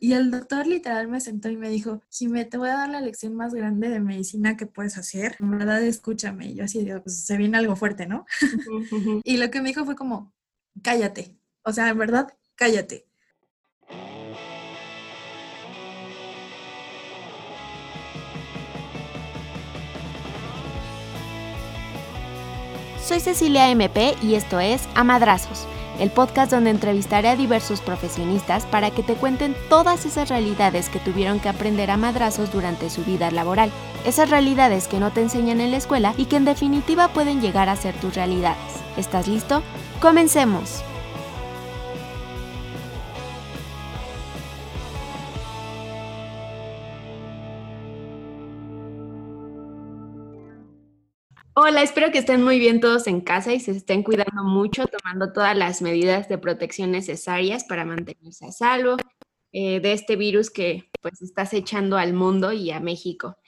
Y el doctor literal me sentó y me dijo, Jimé, te voy a dar la lección más grande de medicina que puedes hacer. En verdad, escúchame. Y yo así digo, pues se viene algo fuerte, ¿no? y lo que me dijo fue como, cállate. O sea, en verdad, cállate. Soy Cecilia MP y esto es Amadrazos el podcast donde entrevistaré a diversos profesionistas para que te cuenten todas esas realidades que tuvieron que aprender a madrazos durante su vida laboral. Esas realidades que no te enseñan en la escuela y que en definitiva pueden llegar a ser tus realidades. ¿Estás listo? Comencemos. Hola, espero que estén muy bien todos en casa y se estén cuidando mucho, tomando todas las medidas de protección necesarias para mantenerse a salvo eh, de este virus que pues está acechando al mundo y a México.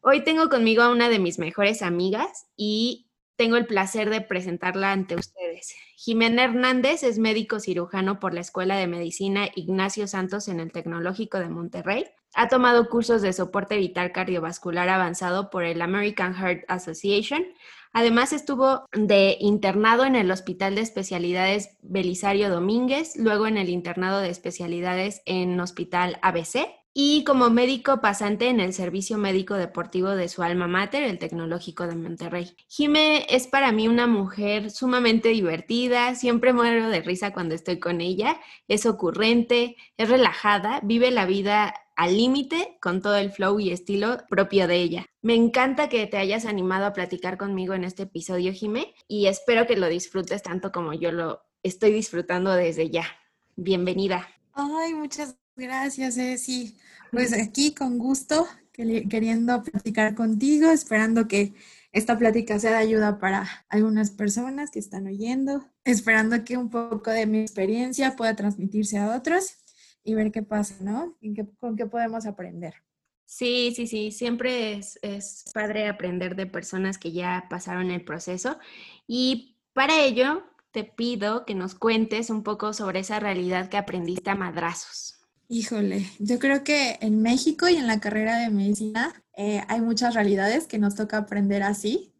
Hoy tengo conmigo a una de mis mejores amigas y tengo el placer de presentarla ante ustedes. Jimena Hernández es médico cirujano por la Escuela de Medicina Ignacio Santos en el Tecnológico de Monterrey. Ha tomado cursos de soporte vital cardiovascular avanzado por el American Heart Association. Además estuvo de internado en el Hospital de Especialidades Belisario Domínguez, luego en el internado de especialidades en Hospital ABC y como médico pasante en el Servicio Médico Deportivo de su alma mater, el Tecnológico de Monterrey. Jime es para mí una mujer sumamente divertida, siempre muero de risa cuando estoy con ella, es ocurrente, es relajada, vive la vida al límite con todo el flow y estilo propio de ella. Me encanta que te hayas animado a platicar conmigo en este episodio, Jime, y espero que lo disfrutes tanto como yo lo estoy disfrutando desde ya. Bienvenida. Ay, muchas gracias, Ceci. Pues aquí con gusto, queriendo platicar contigo, esperando que esta plática sea de ayuda para algunas personas que están oyendo, esperando que un poco de mi experiencia pueda transmitirse a otros y ver qué pasa, ¿no? ¿Y con qué podemos aprender. Sí, sí, sí, siempre es, es padre aprender de personas que ya pasaron el proceso y para ello te pido que nos cuentes un poco sobre esa realidad que aprendiste a madrazos. Híjole, yo creo que en México y en la carrera de medicina eh, hay muchas realidades que nos toca aprender así,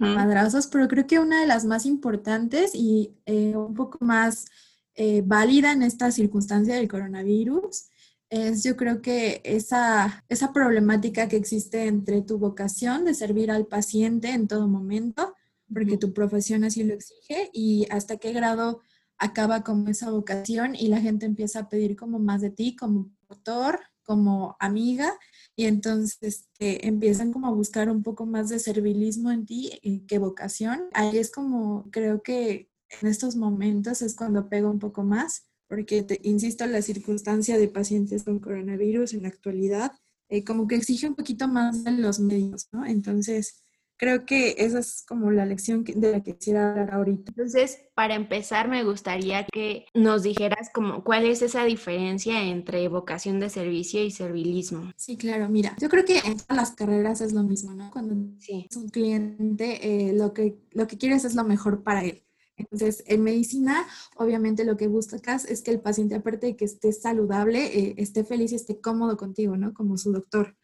a madrazos, pero creo que una de las más importantes y eh, un poco más eh, válida en esta circunstancia del coronavirus es yo creo que esa, esa problemática que existe entre tu vocación de servir al paciente en todo momento, porque tu profesión así lo exige, y hasta qué grado acaba como esa vocación y la gente empieza a pedir como más de ti, como doctor, como amiga, y entonces empiezan como a buscar un poco más de servilismo en ti eh, que vocación. Ahí es como, creo que en estos momentos es cuando pega un poco más, porque, te, insisto, la circunstancia de pacientes con coronavirus en la actualidad, eh, como que exige un poquito más de los medios, ¿no? Entonces, creo que esa es como la lección de la que quisiera hablar ahorita. Entonces, para empezar, me gustaría que nos dijeras como cuál es esa diferencia entre vocación de servicio y servilismo. Sí, claro, mira, yo creo que en todas las carreras es lo mismo, ¿no? Cuando es un cliente, eh, lo, que, lo que quieres es lo mejor para él. Entonces, en medicina, obviamente lo que buscas es que el paciente, aparte de que esté saludable, eh, esté feliz y esté cómodo contigo, ¿no? Como su doctor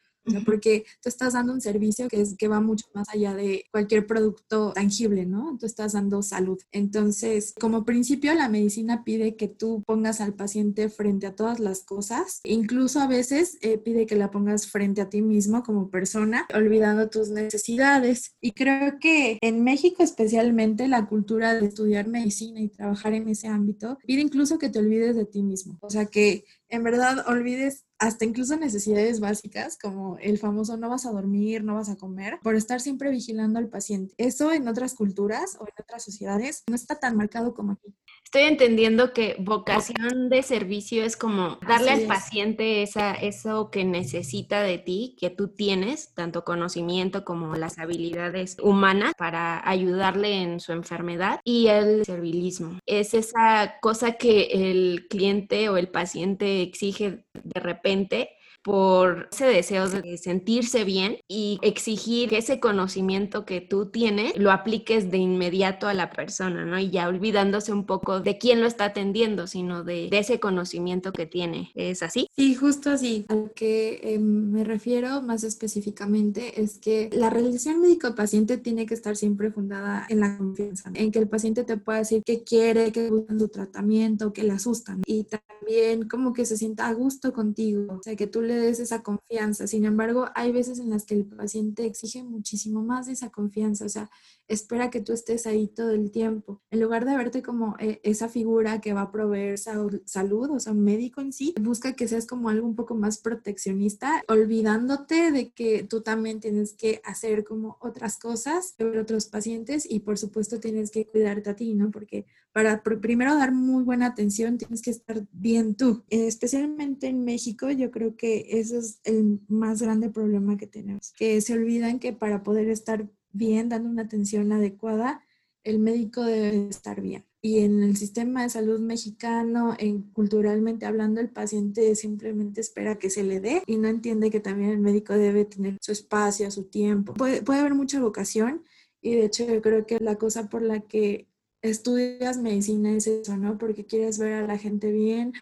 porque tú estás dando un servicio que, es, que va mucho más allá de cualquier producto tangible, ¿no? Tú estás dando salud. Entonces, como principio, la medicina pide que tú pongas al paciente frente a todas las cosas. Incluso a veces eh, pide que la pongas frente a ti mismo como persona, olvidando tus necesidades. Y creo que en México especialmente la cultura de estudiar medicina y trabajar en ese ámbito pide incluso que te olvides de ti mismo. O sea, que en verdad olvides hasta incluso necesidades básicas como el famoso no vas a dormir, no vas a comer, por estar siempre vigilando al paciente. Eso en otras culturas o en otras sociedades no está tan marcado como aquí. Estoy entendiendo que vocación de servicio es como darle al paciente esa, eso que necesita de ti, que tú tienes, tanto conocimiento como las habilidades humanas para ayudarle en su enfermedad. Y el servilismo es esa cosa que el cliente o el paciente exige de repente por ese deseo de sentirse bien y exigir que ese conocimiento que tú tienes lo apliques de inmediato a la persona, ¿no? Y ya olvidándose un poco de quién lo está atendiendo, sino de, ese conocimiento que tiene. ¿Es así? Sí, justo así. A lo que em, me refiero más específicamente es que la relación médico-paciente tiene que estar siempre fundada en la confianza, en que el paciente te pueda decir qué quiere, qué gusta su tratamiento, qué le asustan y también como que se sienta a gusto contigo, o sea, que tú le des esa confianza. Sin embargo, hay veces en las que el paciente exige muchísimo más de esa confianza, o sea, espera que tú estés ahí todo el tiempo. En lugar de verte como eh, esa figura que va a proveer salud, o sea, un médico en sí, busca que seas como algo un poco más proteccionista, olvidándote de que tú también tienes que hacer como otras cosas sobre otros pacientes y por supuesto tienes que cuidarte a ti, ¿no? Porque para primero dar muy buena atención tienes que estar bien tú. especialmente en México, yo creo que ese es el más grande problema que tenemos, que se olvidan que para poder estar bien, dando una atención adecuada, el médico debe estar bien. Y en el sistema de salud mexicano, en, culturalmente hablando, el paciente simplemente espera que se le dé y no entiende que también el médico debe tener su espacio, su tiempo. Puede, puede haber mucha vocación y de hecho yo creo que la cosa por la que estudias medicina es eso, ¿no? Porque quieres ver a la gente bien,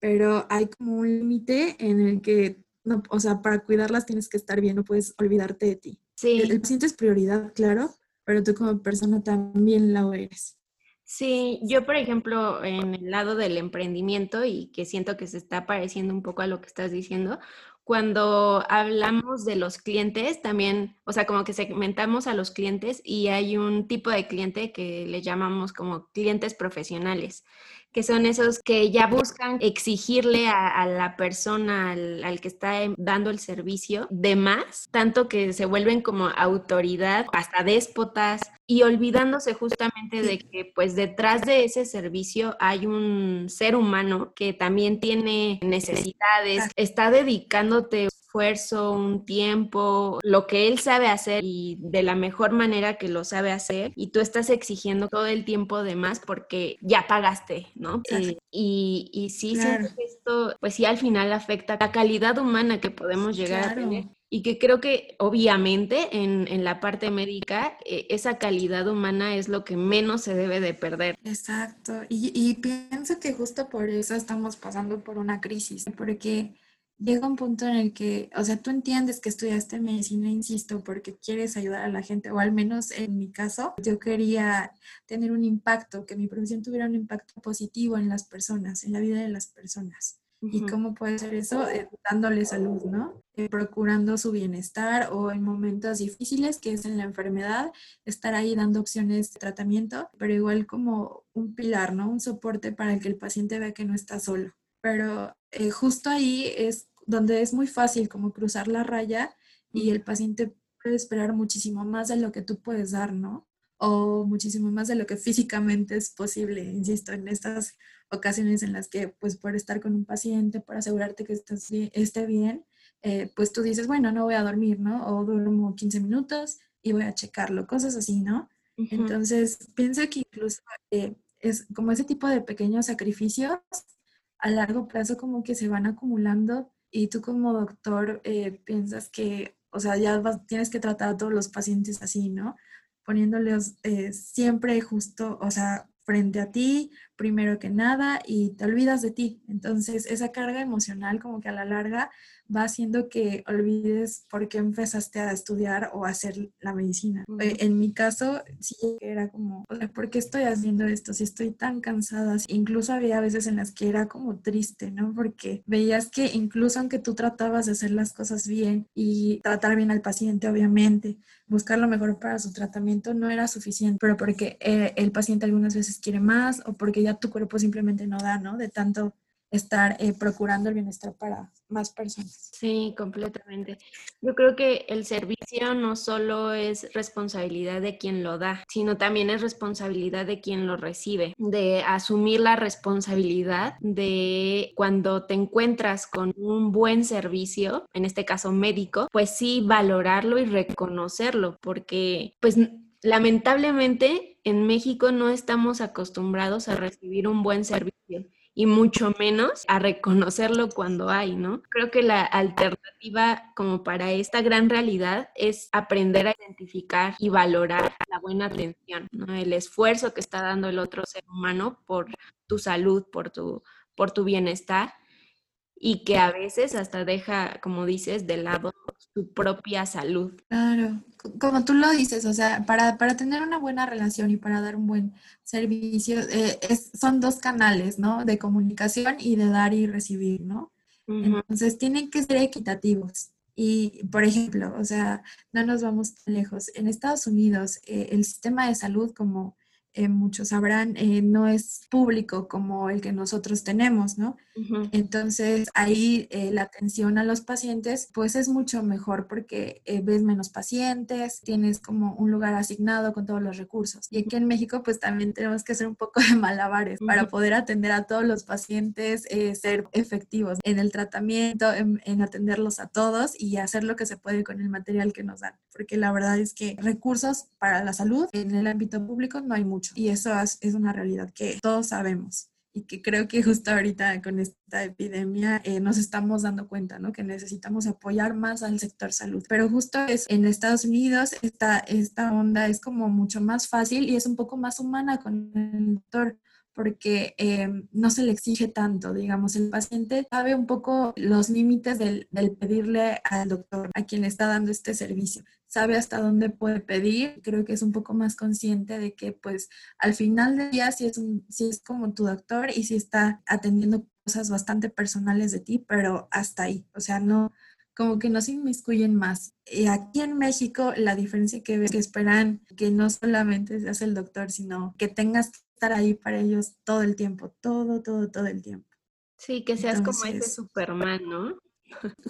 pero hay como un límite en el que, no, o sea, para cuidarlas tienes que estar bien, no puedes olvidarte de ti. Sí. El, paciente es prioridad, claro, pero tú como persona también la eres. Sí, yo por ejemplo, en el lado del emprendimiento y que siento que se está pareciendo un poco a lo que estás diciendo, cuando hablamos de los clientes, también, o sea, como que segmentamos a los clientes y hay un tipo de cliente que le llamamos como clientes profesionales que son esos que ya buscan exigirle a, la persona, al, que está dando el servicio, de más, tanto que se vuelven como autoridad, hasta déspotas, y olvidándose justamente de que pues detrás de ese servicio hay un ser humano que también tiene necesidades, está dedicándote esfuerzo, un tiempo, lo que él sabe hacer y de la mejor manera que lo sabe hacer y tú estás exigiendo todo el tiempo de más porque ya pagaste, ¿no? Eh, y, y sí, siento que esto, pues sí, al final afecta la calidad humana que podemos llegar a tener y que creo que obviamente en, en la parte médica eh, esa calidad humana es lo que menos se debe de perder. Exacto, y, y pienso que justo por eso estamos pasando por una crisis, porque llega un punto en el que, o sea, tú entiendes que estudiaste medicina, insisto, porque quieres ayudar a la gente, o al menos en mi caso, yo quería tener un impacto, que mi profesión tuviera un impacto positivo en las personas, en la vida de las personas. ¿Y cómo puede ser eso? Eh, dándole salud, ¿no? Eh, procurando su bienestar o en momentos difíciles, que es en la enfermedad, estar ahí dando opciones de tratamiento, pero igual como un pilar, ¿no? Un soporte para que el paciente vea que no está solo. Pero eh, justo ahí es donde es muy fácil como cruzar la raya y el paciente puede esperar muchísimo más de lo que tú puedes dar, ¿no? O muchísimo más de lo que físicamente es posible, insisto, en estas ocasiones en las que, pues, por estar con un paciente, por asegurarte que estás esté bien, eh, pues tú dices, bueno, no voy a dormir, ¿no? O duermo 15 minutos y voy a checarlo, cosas así, ¿no? Entonces, pienso que incluso eh, es como ese tipo de pequeños sacrificios a largo plazo como que se van acumulando y tú como doctor eh, piensas que, o sea, ya tienes que tratar a todos los pacientes así, ¿no? Poniéndoles eh, siempre justo, o sea, frente a ti, primero que nada, y te olvidas de ti. Entonces, esa carga emocional como que a la larga va haciendo que olvides por qué empezaste a estudiar o a hacer la medicina. Eh, en mi caso, sí era como, ¿por qué estoy haciendo esto? Si estoy tan cansada. Incluso había veces en las que era como triste, ¿no? Porque veías que incluso aunque tú tratabas de hacer las cosas bien y tratar bien al paciente, obviamente, buscar lo mejor para su tratamiento no era suficiente, pero porque eh, el paciente algunas veces quiere más o porque ya tu cuerpo simplemente no da, ¿no? De tanto estar eh, procurando el bienestar para más personas. Sí, completamente. Yo creo que el servicio no solo es responsabilidad de quien lo da, sino también es responsabilidad de quien lo recibe, de asumir la responsabilidad de cuando te encuentras con un buen servicio, en este caso médico, pues sí valorarlo y reconocerlo, porque pues lamentablemente en México no estamos acostumbrados a recibir un buen servicio y mucho menos a reconocerlo cuando hay, ¿no? Creo que la alternativa como para esta gran realidad es aprender a identificar y valorar la buena atención, ¿no? El esfuerzo que está dando el otro ser humano por tu salud, por tu, por tu bienestar y que a veces hasta deja, como dices, de lado su propia salud. Claro, como tú lo dices, o sea, para, tener una buena relación y para dar un buen servicio, eh, son dos canales, ¿no? De comunicación y de dar y recibir, ¿no? Entonces, tienen que ser equitativos. Y, por ejemplo, o sea, no nos vamos tan lejos. En Estados Unidos, eh, el sistema de salud, como eh, muchos sabrán, eh, no es público como el que nosotros tenemos, ¿no? Entonces ahí eh, la atención a los pacientes pues es mucho mejor porque ves menos pacientes, tienes como un lugar asignado con todos los recursos. Y aquí en México pues también tenemos que hacer un poco de malabares para poder atender a todos los pacientes, ser efectivos en el tratamiento, en, en atenderlos a todos y hacer lo que se puede con el material que nos dan. Porque la verdad es que recursos para la salud en el ámbito público no hay mucho y eso es una realidad que todos sabemos y que creo que justo ahorita con esta epidemia eh, nos estamos dando cuenta, ¿no? Que necesitamos apoyar más al sector salud. Pero justo es en Estados Unidos esta, esta onda es como mucho más fácil y es un poco más humana con el doctor porque em, no se le exige tanto, digamos, el paciente sabe un poco los límites del, pedirle al doctor, a quien está dando este servicio, sabe hasta dónde puede pedir, creo que es un poco más consciente de que pues al final del día si es, si es como tu doctor y si está atendiendo cosas bastante personales de ti, pero hasta ahí, o sea, no, como que no se inmiscuyen más. Y aquí en México la diferencia que ves que esperan que no solamente seas el doctor, sino que tengas estar ahí para ellos todo el tiempo, todo, todo, todo el tiempo. Sí, que seas como ese Superman, ¿no?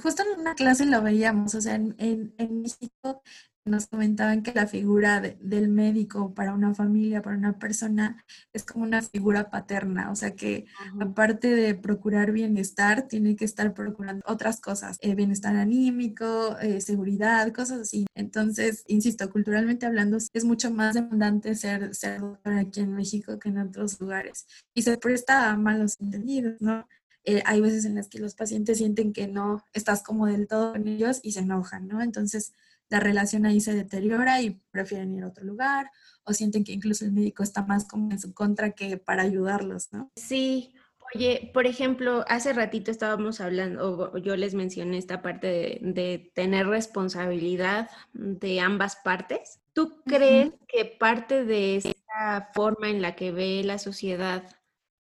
Justo en una clase lo veíamos, o sea, en, en México nos comentaban que la figura del médico para una familia, para una persona, es como una figura paterna, o sea que aparte de procurar bienestar, tiene que estar procurando otras cosas, eh, bienestar anímico, eh, seguridad, cosas así. Entonces, insisto, culturalmente hablando, es mucho más demandante ser, ser doctor aquí en México que en otros lugares y se presta a malos entendidos, ¿no? Eh, hay veces en las que los pacientes sienten que no estás como del todo con ellos y se enojan, ¿no? Entonces, la relación ahí se deteriora y prefieren ir a otro lugar o sienten que incluso el médico está más como en su contra que para ayudarlos, ¿no? Sí. Oye, por ejemplo, hace ratito estábamos hablando, o yo les mencioné esta parte de, de tener responsabilidad de ambas partes. ¿Tú crees que parte de esta forma en la que ve la sociedad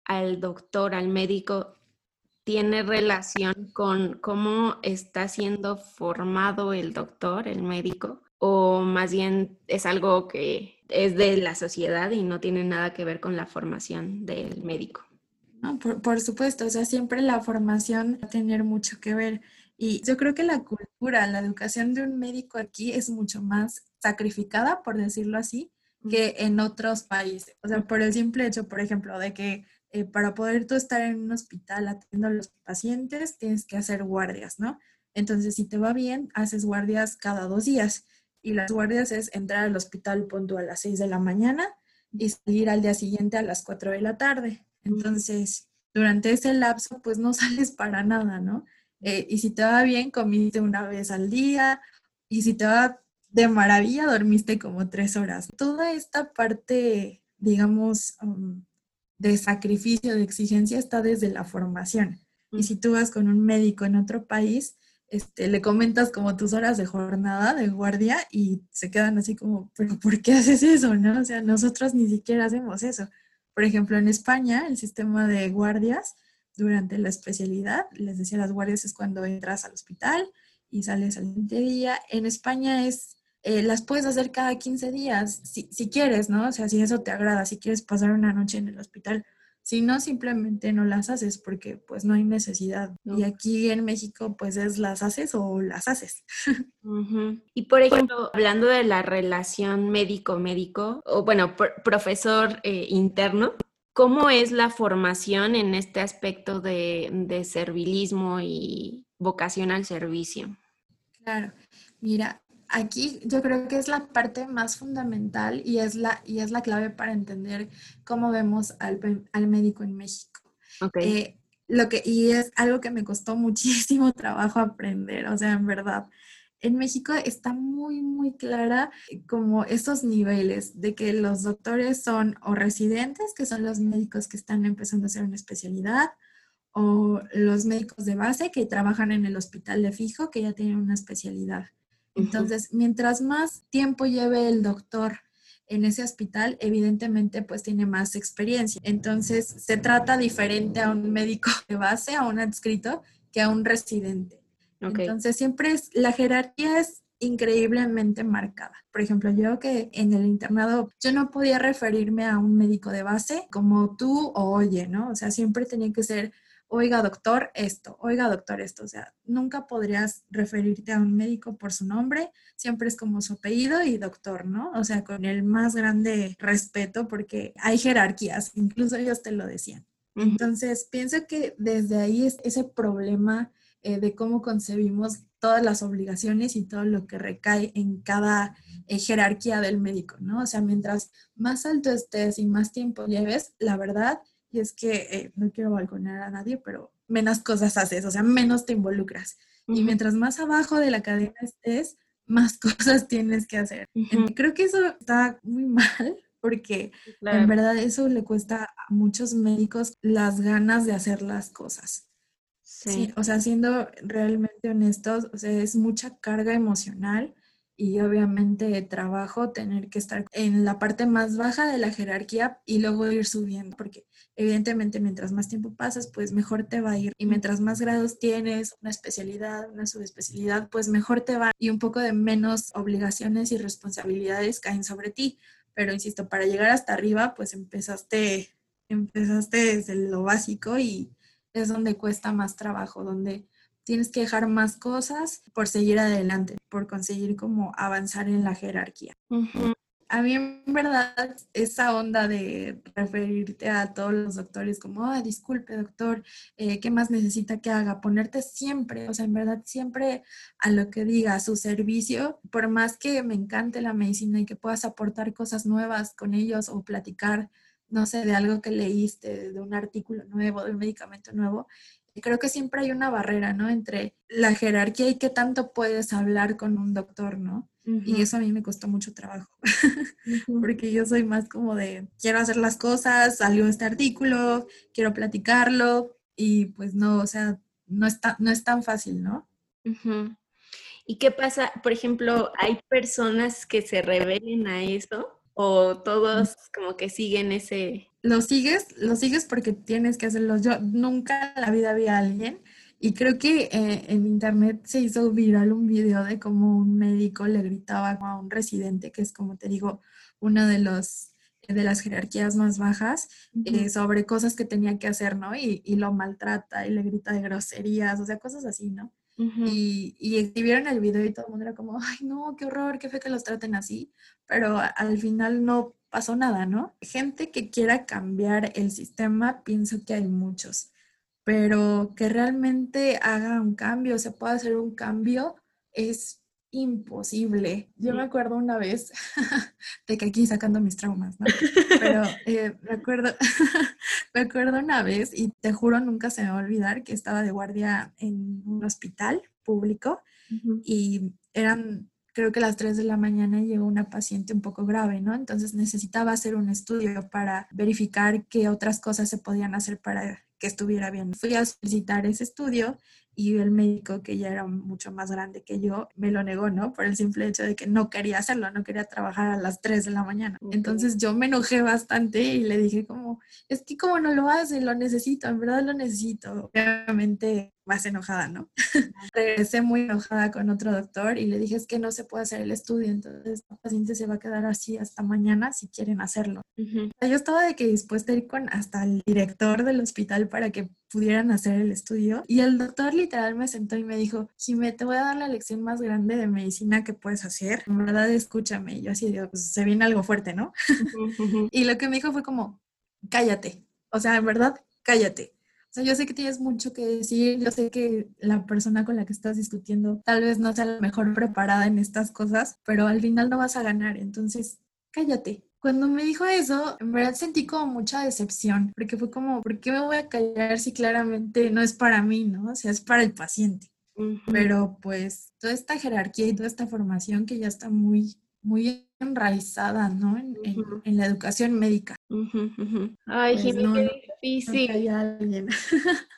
al doctor, al médico, tiene relación con cómo está siendo formado el doctor, el médico, o más bien es algo que es de la sociedad y no tiene nada que ver con la formación del médico. No, por, supuesto, o sea, siempre la formación va a tener mucho que ver. Y yo creo que la cultura, la educación de un médico aquí es mucho más sacrificada, por decirlo así, que en otros países. O sea, por el simple hecho, por ejemplo, de que eh, para poder tú estar en un hospital atendiendo a los pacientes, tienes que hacer guardias, ¿no? Entonces, si te va bien, haces guardias cada dos días. Y las guardias es entrar al hospital punto a las 6 de la mañana y salir al día siguiente a las 4 de la tarde. Entonces, durante ese lapso, pues no sales para nada, ¿no? Eh, y si te va bien, comiste una vez al día. Y si te va de maravilla, dormiste como tres horas. Toda esta parte, digamos, um, de sacrificio, de exigencia, está desde la formación. Y si tú vas con un médico en otro país, este, le comentas como tus horas de jornada, de guardia, y se quedan así como, pero ¿por qué haces eso? ¿No? O sea, nosotros ni siquiera hacemos eso. Por ejemplo, en España, el sistema de guardias durante la especialidad, les decía, las guardias es cuando entras al hospital y sales al día. En España es eh, las puedes hacer cada 15 días, si, si, quieres, ¿no? O sea, si eso te agrada, si quieres pasar una noche en el hospital. Si no, simplemente no las haces porque pues no hay necesidad. Y aquí en México pues es las haces o las haces. Y por ejemplo, hablando de la relación médico-médico, o bueno, profesor eh, interno, ¿cómo es la formación en este aspecto de, de servilismo y vocación al servicio? Claro, mira, aquí yo creo que es la parte más fundamental y es la, y es la clave para entender cómo vemos al, médico en México. Eh, lo que, y es algo que me costó muchísimo trabajo aprender, o sea, en verdad. En México está muy, muy clara como esos niveles de que los doctores son o residentes, que son los médicos que están empezando a hacer una especialidad, o los médicos de base que trabajan en el hospital de fijo, que ya tienen una especialidad. Entonces, mientras más tiempo lleve el doctor en ese hospital, evidentemente pues tiene más experiencia. Entonces, se trata diferente a un médico de base, a un adscrito, que a un residente. Entonces, siempre es, la jerarquía es increíblemente marcada. Por ejemplo, yo que en el internado yo no podía referirme a un médico de base como tú o oye, ¿no? O sea, siempre tenía que ser oiga doctor esto, oiga doctor esto, o sea, nunca podrías referirte a un médico por su nombre, siempre es como su apellido y doctor, ¿no? O sea, con el más grande respeto porque hay jerarquías, incluso ellos te lo decían. Entonces, pienso que desde ahí es ese problema eh, de cómo concebimos todas las obligaciones y todo lo que recae en cada eh, jerarquía del médico, ¿no? O sea, mientras más alto estés y más tiempo lleves, la verdad y es que eh, no quiero balconear a nadie, pero menos cosas haces, o sea, menos te involucras. Y mientras más abajo de la cadena estés, más cosas tienes que hacer. Creo que eso está muy mal porque en verdad eso le cuesta a muchos médicos las ganas de hacer las cosas. Sí. O sea, siendo realmente honestos, o sea, es mucha carga emocional y obviamente trabajo tener que estar en la parte más baja de la jerarquía y luego ir subiendo, porque evidentemente mientras más tiempo pasas, pues mejor te va a ir. Y mientras más grados tienes, una especialidad, una subespecialidad, pues mejor te va y un poco de menos obligaciones y responsabilidades caen sobre ti. Pero insisto, para llegar hasta arriba, pues empezaste, empezaste desde lo básico y es donde cuesta más trabajo, donde tienes que dejar más cosas por seguir adelante, por conseguir como avanzar en la jerarquía. A mí en verdad esa onda de referirte a todos los doctores como, ah, disculpe doctor, eh, ¿qué más necesita que haga? Ponerte siempre, o sea, en verdad siempre a lo que diga, a su servicio, por más que me encante la medicina y que puedas aportar cosas nuevas con ellos o platicar, no sé, de algo que leíste, de un artículo nuevo, de un medicamento nuevo, creo que siempre hay una barrera, ¿no? Entre la jerarquía y qué tanto puedes hablar con un doctor, ¿no? Y eso a mí me costó mucho trabajo, porque yo soy más como de, quiero hacer las cosas, salió este artículo, quiero platicarlo, y pues no, o sea, no, está, no es tan fácil, ¿no? ¿Y qué pasa? Por ejemplo, ¿hay personas que se rebelen a eso? ¿O todos como que siguen ese, lo sigues, lo sigues porque tienes que hacerlo. Yo nunca en la vida vi a alguien y creo que eh, en internet se hizo viral un video de cómo un médico le gritaba a un residente, que es como te digo, una de los de las jerarquías más bajas, eh, sobre cosas que tenía que hacer, ¿no? Y, y, lo maltrata y le grita de groserías, o sea, cosas así, ¿no? y, y exhibieron el video y todo el mundo era como, ay, no, qué horror, qué fe que los traten así, pero al final no pasó nada, ¿no? Gente que quiera cambiar el sistema, pienso que hay muchos, pero que realmente haga un cambio, se pueda hacer un cambio, es imposible. Yo me acuerdo una vez, de que aquí sacando mis traumas, ¿no? Pero eh, me, acuerdo, me acuerdo una vez, y te juro nunca se me va a olvidar, que estaba de guardia en un hospital público y eran creo que a las 3 de la mañana llegó una paciente un poco grave, ¿no? Entonces necesitaba hacer un estudio para verificar qué otras cosas se podían hacer para que estuviera bien. Fui a solicitar ese estudio y el médico, que ya era mucho más grande que yo, me lo negó, ¿no? Por el simple hecho de que no quería hacerlo, no quería trabajar a las 3 de la mañana. Entonces yo me enojé bastante y le dije como, es que como no lo hace, lo necesito, en verdad lo necesito. Obviamente más enojada, ¿no? Regresé muy enojada con otro doctor y le dije es que no se puede hacer el estudio, entonces el paciente se va a quedar así hasta mañana si quieren hacerlo. Yo estaba de que dispuesta a ir con hasta el director del hospital para que pudieran hacer el estudio y el doctor literal me sentó y me dijo, Jimé, te voy a dar la lección más grande de medicina que puedes hacer, en verdad escúchame. Y yo así digo, pues se viene algo fuerte, ¿no? y lo que me dijo fue como, cállate, o sea, en verdad, cállate o sea, yo sé que tienes mucho que decir, yo sé que la persona con la que estás discutiendo tal vez no sea la mejor preparada en estas cosas, pero al final no vas a ganar, entonces cállate. cuando me dijo eso, en verdad sentí como mucha decepción, porque fue como, ¿por qué me voy a callar si claramente no es para mí, ¿no? O sea, es para el paciente. Pero pues toda esta jerarquía y toda esta formación que ya está muy, muy enraizada, ¿no? En, la educación médica. Ay, pues, qué difícil. alguien.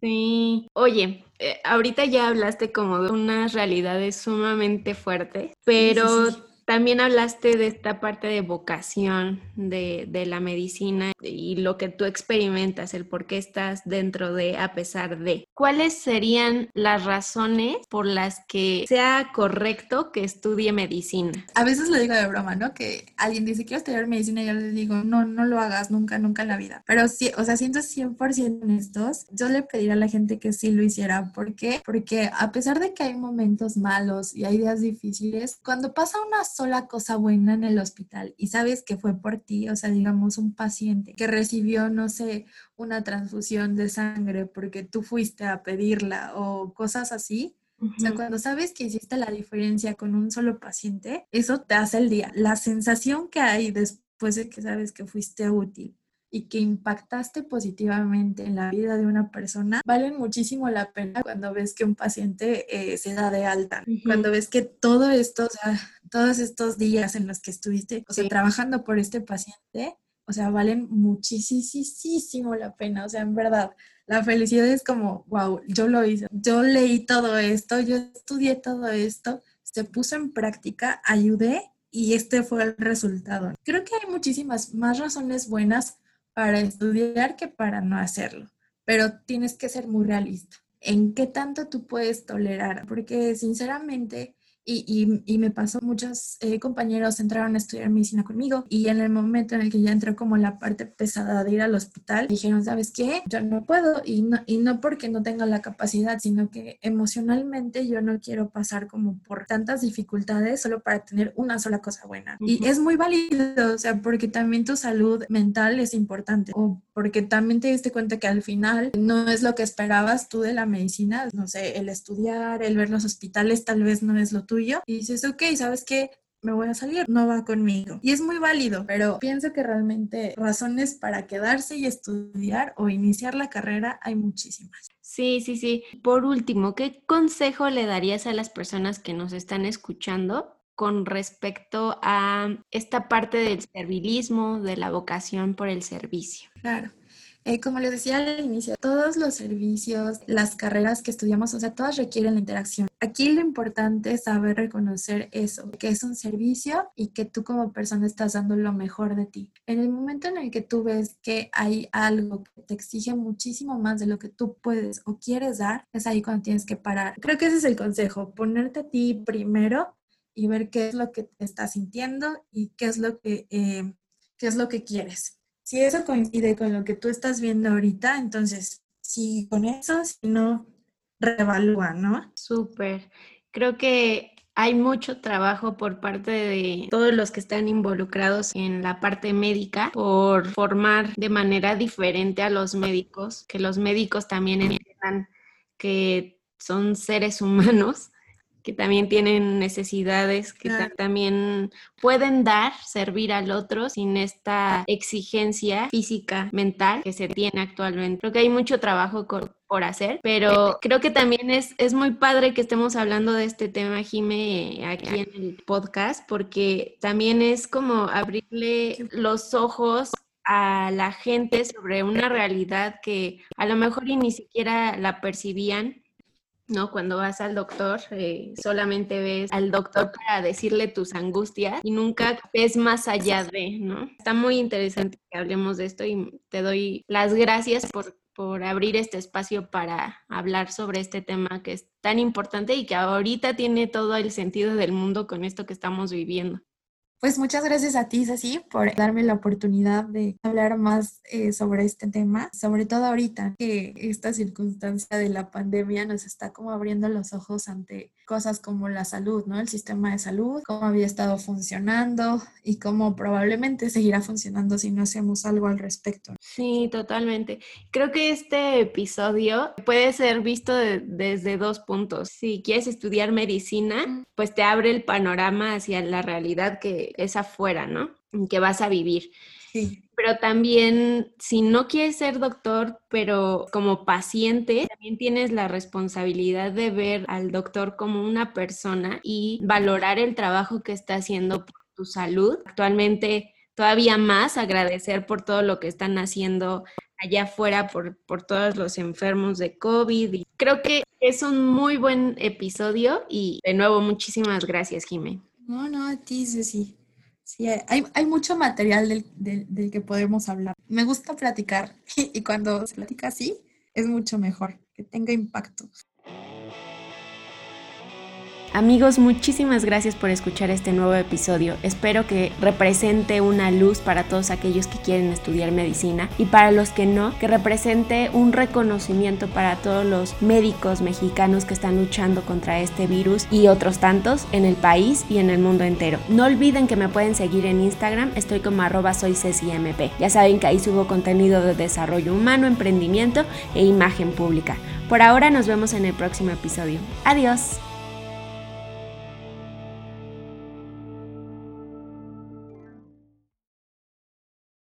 sí. Oye, eh, ahorita ya hablaste como de unas realidades sumamente fuertes, pero también hablaste de esta parte de vocación de, la medicina y lo que tú experimentas, el por qué estás dentro de a pesar de. ¿Cuáles serían las razones por las que sea correcto que estudie medicina? A veces lo digo de broma, ¿no? Que alguien dice, quiero estudiar medicina y yo les digo, no, no lo hagas nunca, nunca en la vida. Pero sí, o sea, siento 100% honestos, yo le pediría a la gente que sí lo hiciera. ¿Por qué? Porque a pesar de que hay momentos malos y hay días difíciles, cuando pasa una sola cosa buena en el hospital y sabes que fue por ti, o sea, digamos un paciente que recibió, no sé, una transfusión de sangre porque tú fuiste a pedirla o cosas así, O sea, cuando sabes que hiciste la diferencia con un solo paciente, eso te hace el día. La sensación que hay después de que sabes que fuiste útil y que impactaste positivamente en la vida de una persona, valen muchísimo la pena cuando ves que un paciente eh, se da de alta, cuando ves que todo esto, o sea, todos estos días en los que estuviste, o sea, trabajando por este paciente, o sea, valen muchísimo la pena, o sea, en verdad, la felicidad es como, wow, yo lo hice, yo leí todo esto, yo estudié todo esto, se puso en práctica, ayudé y este fue el resultado. Creo que hay muchísimas más razones buenas para estudiar que para no hacerlo, pero tienes que ser muy realista. ¿En qué tanto tú puedes tolerar? Porque sinceramente y, y, me pasó, muchos eh, compañeros entraron a estudiar medicina conmigo y en el momento en el que ya entró como la parte pesada de ir al hospital, dijeron, ¿sabes qué? Yo no puedo y no, y no porque no tenga la capacidad, sino que emocionalmente yo no quiero pasar como por tantas dificultades solo para tener una sola cosa buena. Y es muy válido, o sea, porque también tu salud mental es importante o porque también te diste cuenta que al final no es lo que esperabas tú de la medicina, no sé, el estudiar, el ver los hospitales tal vez no es lo tuyo y dices, ok, ¿sabes qué? me voy a salir, no va conmigo. Y es muy válido, pero pienso que realmente razones para quedarse y estudiar o iniciar la carrera hay muchísimas. Sí, sí, sí. Por último, ¿qué consejo le darías a las personas que nos están escuchando con respecto a esta parte del servilismo, de la vocación por el servicio? Claro. Eh, como les decía al inicio, todos los servicios, las carreras que estudiamos, o sea, todas requieren la interacción. Aquí lo importante es saber reconocer eso, que es un servicio y que tú como persona estás dando lo mejor de ti. En el momento en el que tú ves que hay algo que te exige muchísimo más de lo que tú puedes o quieres dar, es ahí cuando tienes que parar. Creo que ese es el consejo, ponerte a ti primero y ver qué es lo que te estás sintiendo y qué es lo que, eh, qué es lo que quieres si eso coincide con lo que tú estás viendo ahorita, entonces sí con eso, si no, reevalúa, ¿no? Súper. Creo que hay mucho trabajo por parte de todos los que están involucrados en la parte médica por formar de manera diferente a los médicos, que los médicos también entiendan que son seres humanos que también tienen necesidades, que también pueden dar, servir al otro sin esta exigencia física, mental que se tiene actualmente. Creo que hay mucho trabajo por hacer, pero creo que también es, es muy padre que estemos hablando de este tema, Jime, aquí en el podcast, porque también es como abrirle los ojos a la gente sobre una realidad que a lo mejor ni siquiera la percibían ¿no? Cuando vas al doctor, eh, solamente ves al doctor para decirle tus angustias y nunca ves más allá de, ¿no? Está muy interesante que hablemos de esto y te doy las gracias por, por abrir este espacio para hablar sobre este tema que es tan importante y que ahorita tiene todo el sentido del mundo con esto que estamos viviendo. Pues muchas gracias a ti, Ceci, por darme la oportunidad de hablar más eh, sobre este tema, sobre todo ahorita que esta circunstancia de la pandemia nos está como abriendo los ojos ante cosas como la salud, ¿no? El sistema de salud, cómo había estado funcionando y cómo probablemente seguirá funcionando si no hacemos algo al respecto. Sí, totalmente. Creo que este episodio puede ser visto desde dos puntos. Si quieres estudiar medicina, pues te abre el panorama hacia la realidad que es afuera, ¿no? que vas a vivir. Sí. Pero también, si no quieres ser doctor, pero como paciente, también tienes la responsabilidad de ver al doctor como una persona y valorar el trabajo que está haciendo por tu salud. Actualmente, todavía más agradecer por todo lo que están haciendo allá afuera por, por todos los enfermos de COVID. Y creo que es un muy buen episodio y de nuevo muchísimas gracias, Jimé. No, no, a ti, sí. Sí, hay, hay mucho material del, del, del, que podemos hablar. Me gusta platicar y cuando se platica así es mucho mejor, que tenga impacto. Amigos, muchísimas gracias por escuchar este nuevo episodio. Espero que represente una luz para todos aquellos que quieren estudiar medicina y para los que no, que represente un reconocimiento para todos los médicos mexicanos que están luchando contra este virus y otros tantos en el país y en el mundo entero. No olviden que me pueden seguir en Instagram, estoy como arroba soy CCMP. Ya saben que ahí subo contenido de desarrollo humano, emprendimiento e imagen pública. Por ahora nos vemos en el próximo episodio. Adiós.